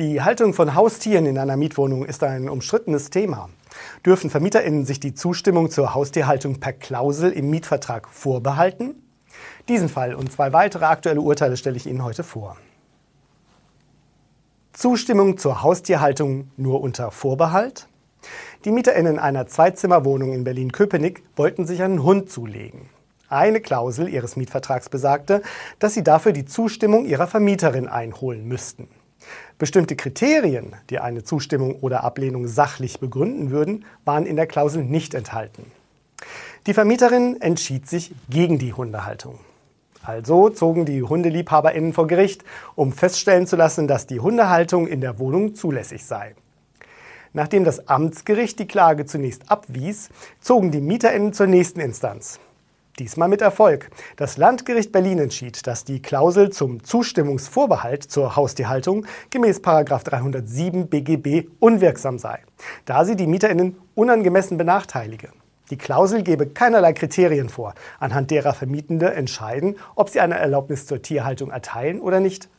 Die Haltung von Haustieren in einer Mietwohnung ist ein umstrittenes Thema. Dürfen VermieterInnen sich die Zustimmung zur Haustierhaltung per Klausel im Mietvertrag vorbehalten? Diesen Fall und zwei weitere aktuelle Urteile stelle ich Ihnen heute vor. Zustimmung zur Haustierhaltung nur unter Vorbehalt? Die MieterInnen einer Zweizimmerwohnung in Berlin-Köpenick wollten sich einen Hund zulegen. Eine Klausel ihres Mietvertrags besagte, dass sie dafür die Zustimmung ihrer Vermieterin einholen müssten. Bestimmte Kriterien, die eine Zustimmung oder Ablehnung sachlich begründen würden, waren in der Klausel nicht enthalten. Die Vermieterin entschied sich gegen die Hundehaltung. Also zogen die HundeliebhaberInnen vor Gericht, um feststellen zu lassen, dass die Hundehaltung in der Wohnung zulässig sei. Nachdem das Amtsgericht die Klage zunächst abwies, zogen die MieterInnen zur nächsten Instanz. Diesmal mit Erfolg. Das Landgericht Berlin entschied, dass die Klausel zum Zustimmungsvorbehalt zur Haustierhaltung gemäß 307 BGB unwirksam sei, da sie die MieterInnen unangemessen benachteilige. Die Klausel gebe keinerlei Kriterien vor, anhand derer Vermietende entscheiden, ob sie eine Erlaubnis zur Tierhaltung erteilen oder nicht.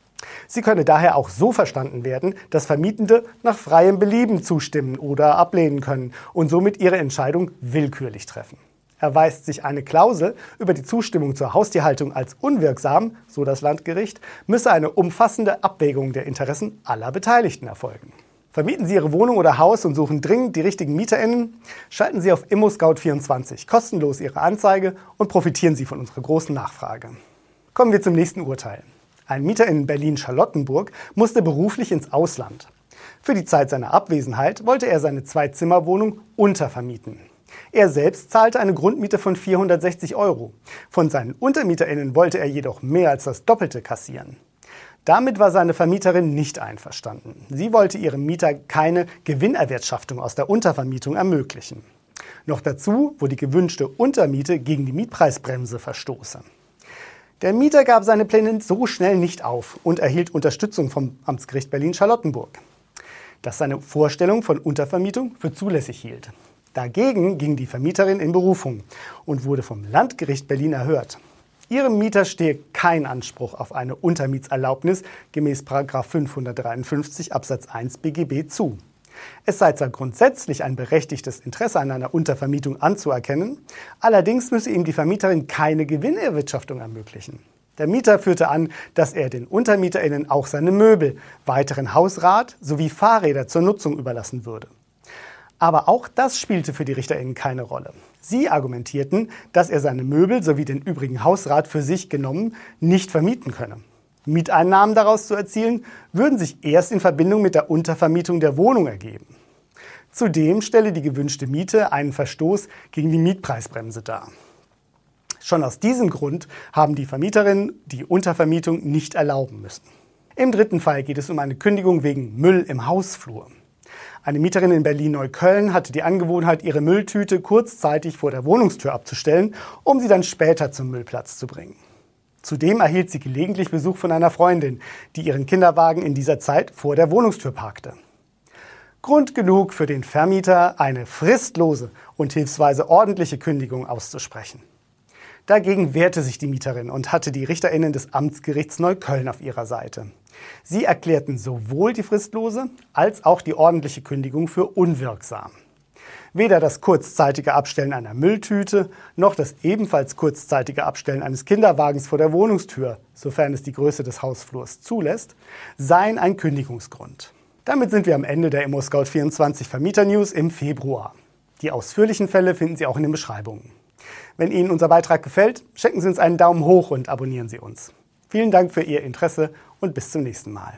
Sie könne daher auch so verstanden werden, dass Vermietende nach freiem Belieben zustimmen oder ablehnen können und somit ihre Entscheidung willkürlich treffen. Erweist sich eine Klausel über die Zustimmung zur Haustierhaltung als unwirksam, so das Landgericht, müsse eine umfassende Abwägung der Interessen aller Beteiligten erfolgen. Vermieten Sie Ihre Wohnung oder Haus und suchen dringend die richtigen MieterInnen? Schalten Sie auf ImmoScout24 kostenlos Ihre Anzeige und profitieren Sie von unserer großen Nachfrage. Kommen wir zum nächsten Urteil. Ein Mieter in Berlin-Charlottenburg musste beruflich ins Ausland. Für die Zeit seiner Abwesenheit wollte er seine Zwei-Zimmer-Wohnung untervermieten. Er selbst zahlte eine Grundmiete von 460 Euro. Von seinen UntermieterInnen wollte er jedoch mehr als das Doppelte kassieren. Damit war seine Vermieterin nicht einverstanden. Sie wollte ihrem Mieter keine Gewinnerwirtschaftung aus der Untervermietung ermöglichen. Noch dazu, wo die gewünschte Untermiete gegen die Mietpreisbremse verstoße. Der Mieter gab seine Pläne so schnell nicht auf und erhielt Unterstützung vom Amtsgericht Berlin-Charlottenburg, das seine Vorstellung von Untervermietung für zulässig hielt. Dagegen ging die Vermieterin in Berufung und wurde vom Landgericht Berlin erhört. Ihrem Mieter stehe kein Anspruch auf eine Untermietserlaubnis gemäß 553 Absatz 1 BGB zu. Es sei zwar grundsätzlich ein berechtigtes Interesse an einer Untervermietung anzuerkennen, allerdings müsse ihm die Vermieterin keine Gewinnerwirtschaftung ermöglichen. Der Mieter führte an, dass er den UntermieterInnen auch seine Möbel, weiteren Hausrat sowie Fahrräder zur Nutzung überlassen würde. Aber auch das spielte für die RichterInnen keine Rolle. Sie argumentierten, dass er seine Möbel sowie den übrigen Hausrat für sich genommen nicht vermieten könne. Mieteinnahmen daraus zu erzielen, würden sich erst in Verbindung mit der Untervermietung der Wohnung ergeben. Zudem stelle die gewünschte Miete einen Verstoß gegen die Mietpreisbremse dar. Schon aus diesem Grund haben die Vermieterinnen die Untervermietung nicht erlauben müssen. Im dritten Fall geht es um eine Kündigung wegen Müll im Hausflur. Eine Mieterin in Berlin-Neukölln hatte die Angewohnheit, ihre Mülltüte kurzzeitig vor der Wohnungstür abzustellen, um sie dann später zum Müllplatz zu bringen. Zudem erhielt sie gelegentlich Besuch von einer Freundin, die ihren Kinderwagen in dieser Zeit vor der Wohnungstür parkte. Grund genug für den Vermieter, eine fristlose und hilfsweise ordentliche Kündigung auszusprechen. Dagegen wehrte sich die Mieterin und hatte die Richterinnen des Amtsgerichts Neukölln auf ihrer Seite. Sie erklärten sowohl die fristlose als auch die ordentliche Kündigung für unwirksam. Weder das kurzzeitige Abstellen einer Mülltüte noch das ebenfalls kurzzeitige Abstellen eines Kinderwagens vor der Wohnungstür, sofern es die Größe des Hausflurs zulässt, seien ein Kündigungsgrund. Damit sind wir am Ende der ImmoScout24 Vermieter News im Februar. Die ausführlichen Fälle finden Sie auch in den Beschreibungen. Wenn Ihnen unser Beitrag gefällt, schenken Sie uns einen Daumen hoch und abonnieren Sie uns. Vielen Dank für Ihr Interesse und bis zum nächsten Mal.